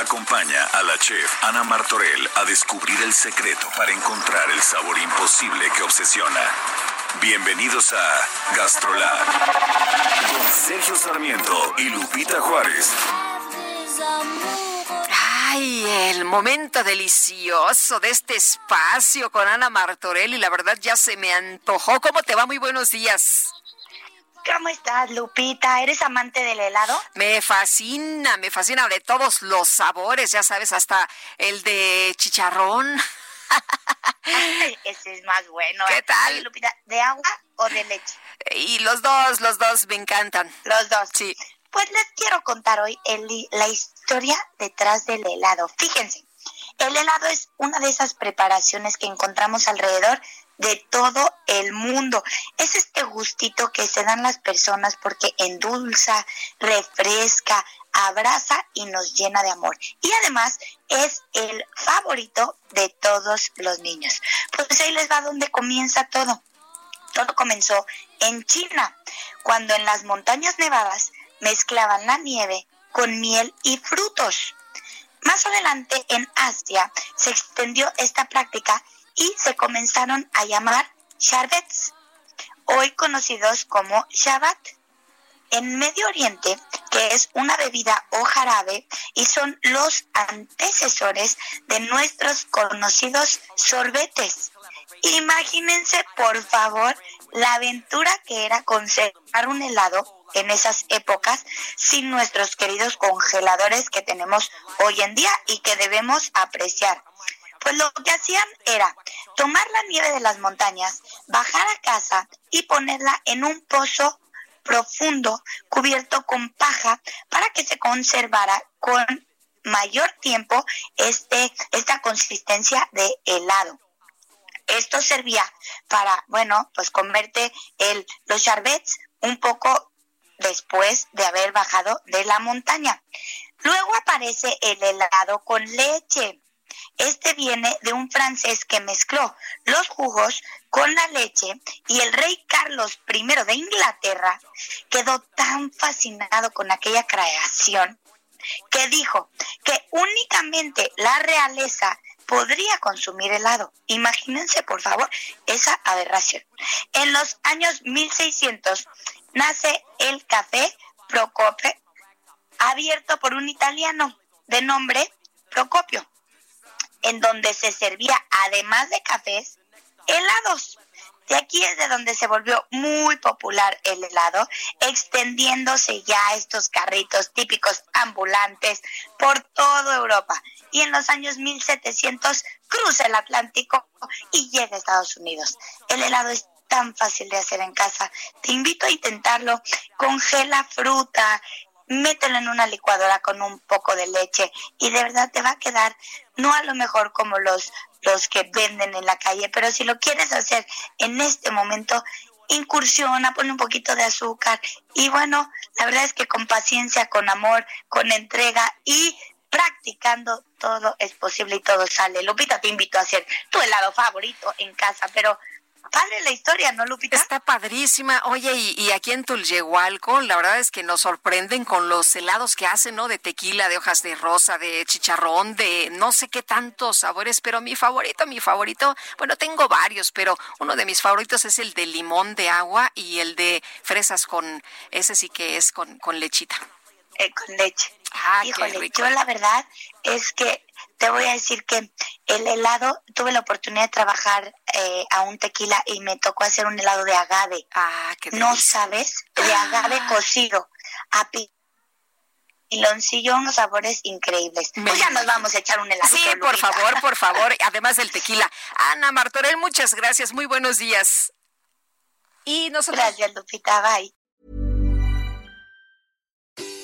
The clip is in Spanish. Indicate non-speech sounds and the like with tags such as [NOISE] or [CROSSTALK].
Acompaña a la chef Ana Martorell a descubrir el secreto para encontrar el sabor imposible que obsesiona. Bienvenidos a Gastrolab con Sergio Sarmiento y Lupita Juárez. Ay, el momento delicioso de este espacio con Ana Martorell y la verdad ya se me antojó. ¿Cómo te va? Muy buenos días. ¿Cómo estás, Lupita? ¿Eres amante del helado? Me fascina, me fascina de todos los sabores, ya sabes, hasta el de chicharrón. [LAUGHS] Ese es más bueno. ¿Qué ¿eh? tal? Oye, Lupita, ¿de agua o de leche? Y los dos, los dos me encantan. Los dos. Sí. Pues les quiero contar hoy el- la historia detrás del helado. Fíjense, el helado es una de esas preparaciones que encontramos alrededor de todo el mundo. Es este gustito que se dan las personas porque endulza, refresca, abraza y nos llena de amor. Y además es el favorito de todos los niños. Pues ahí les va donde comienza todo. Todo comenzó en China, cuando en las montañas nevadas mezclaban la nieve con miel y frutos. Más adelante en Asia se extendió esta práctica y se comenzaron a llamar sharbets, hoy conocidos como shabat. En Medio Oriente, que es una bebida o jarabe, y son los antecesores de nuestros conocidos sorbetes. Imagínense, por favor, la aventura que era conservar un helado en esas épocas sin nuestros queridos congeladores que tenemos hoy en día y que debemos apreciar. Pues lo que hacían era tomar la nieve de las montañas, bajar a casa y ponerla en un pozo profundo cubierto con paja para que se conservara con mayor tiempo este, esta consistencia de helado. Esto servía para, bueno, pues comerte el, los charbets un poco después de haber bajado de la montaña. Luego aparece el helado con leche. Este viene de un francés que mezcló los jugos con la leche y el rey Carlos I de Inglaterra quedó tan fascinado con aquella creación que dijo que únicamente la realeza podría consumir helado. Imagínense, por favor, esa aberración. En los años 1600 nace el café Procopio, abierto por un italiano de nombre Procopio, en donde se servía, además de cafés, helados. De aquí es de donde se volvió muy popular el helado, extendiéndose ya estos carritos típicos ambulantes por toda Europa. Y en los años 1700 cruza el Atlántico y llega a Estados Unidos. El helado es tan fácil de hacer en casa. Te invito a intentarlo. Congela fruta, mételo en una licuadora con un poco de leche y de verdad te va a quedar no a lo mejor como los los que venden en la calle, pero si lo quieres hacer en este momento, incursiona, pone un poquito de azúcar y bueno, la verdad es que con paciencia, con amor, con entrega y practicando todo es posible y todo sale. Lupita, te invito a hacer tu helado favorito en casa, pero padre la historia, ¿no, Lupita? Está padrísima. Oye, y, y aquí en Tulyehualco, la verdad es que nos sorprenden con los helados que hacen, ¿no? De tequila, de hojas de rosa, de chicharrón, de no sé qué tantos sabores, pero mi favorito, mi favorito, bueno, tengo varios, pero uno de mis favoritos es el de limón de agua y el de fresas con, ese sí que es con, con lechita. Eh, con leche. Ah, qué Híjole, rico. yo la verdad es que te voy a decir que el helado, tuve la opiedad de trabajar eh, a un tequila y me tocó hacer un helado de agave. Ah, qué No delicia. sabes, de agave Ah. cocido, a pi- piloncillo, unos sabores increíbles. Me Pues ya nos vamos a echar un helado. Sí, por favor, por [LAUGHS] favor, además del tequila. Ana Martorell, muchas gracias, muy buenos días. Y nosotros Gracias, Lupita, bye.